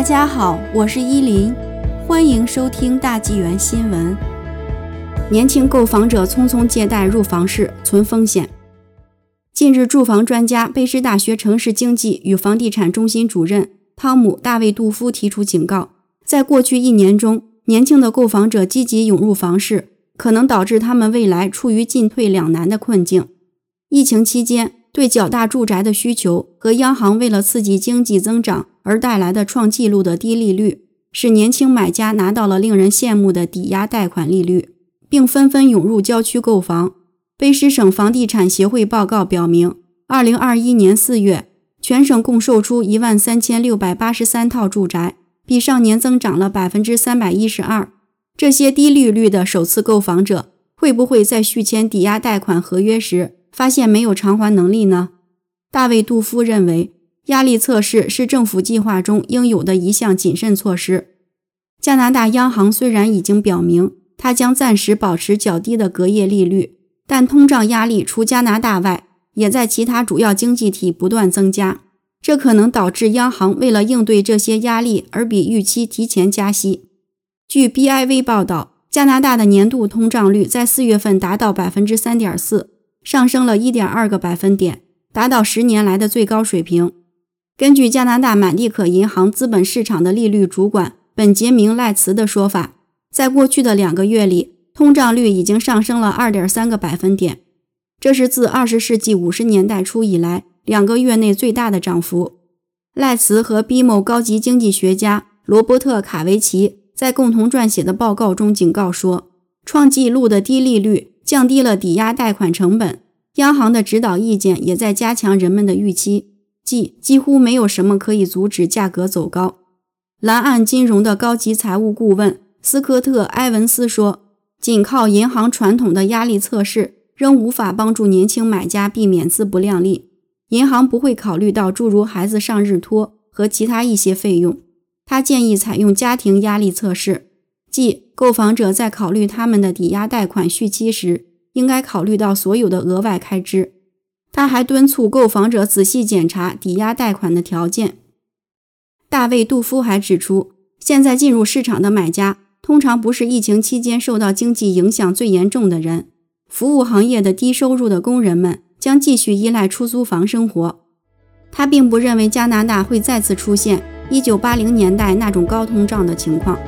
大家好，我是依林，欢迎收听大纪元新闻。年轻购房者匆匆借贷入房市，存风险。近日，住房专家、卑诗大学城市经济与房地产中心主任汤姆·大卫·杜夫提出警告：在过去一年中，年轻的购房者积极涌入房市，可能导致他们未来处于进退两难的困境。疫情期间，对较大住宅的需求和央行为了刺激经济增长而带来的创纪录的低利率，使年轻买家拿到了令人羡慕的抵押贷款利率，并纷纷涌入郊区购房。卑诗省房地产协会报告表明，二零二一年四月，全省共售出一万三千六百八十三套住宅，比上年增长了百分之三百一十二。这些低利率的首次购房者会不会在续签抵押贷款合约时？发现没有偿还能力呢？大卫·杜夫认为，压力测试是政府计划中应有的一项谨慎措施。加拿大央行虽然已经表明，它将暂时保持较低的隔夜利率，但通胀压力除加拿大外，也在其他主要经济体不断增加。这可能导致央行为了应对这些压力而比预期提前加息。据 BIV 报道，加拿大的年度通胀率在四月份达到百分之三点四。上升了一点二个百分点，达到十年来的最高水平。根据加拿大满地可银行资本市场的利率主管本杰明·赖茨的说法，在过去的两个月里，通胀率已经上升了二点三个百分点，这是自二十世纪五十年代初以来两个月内最大的涨幅。赖茨和 BMO 高级经济学家罗伯特·卡维奇在共同撰写的报告中警告说，创纪录的低利率。降低了抵押贷款成本，央行的指导意见也在加强人们的预期，即几乎没有什么可以阻止价格走高。蓝岸金融的高级财务顾问斯科特·埃文斯说：“仅靠银行传统的压力测试，仍无法帮助年轻买家避免自不量力。银行不会考虑到诸如孩子上日托和其他一些费用。他建议采用家庭压力测试。”即购房者在考虑他们的抵押贷款续期时，应该考虑到所有的额外开支。他还敦促购房者仔细检查抵押贷款的条件。大卫·杜夫还指出，现在进入市场的买家通常不是疫情期间受到经济影响最严重的人。服务行业的低收入的工人们将继续依赖出租房生活。他并不认为加拿大会再次出现1980年代那种高通胀的情况。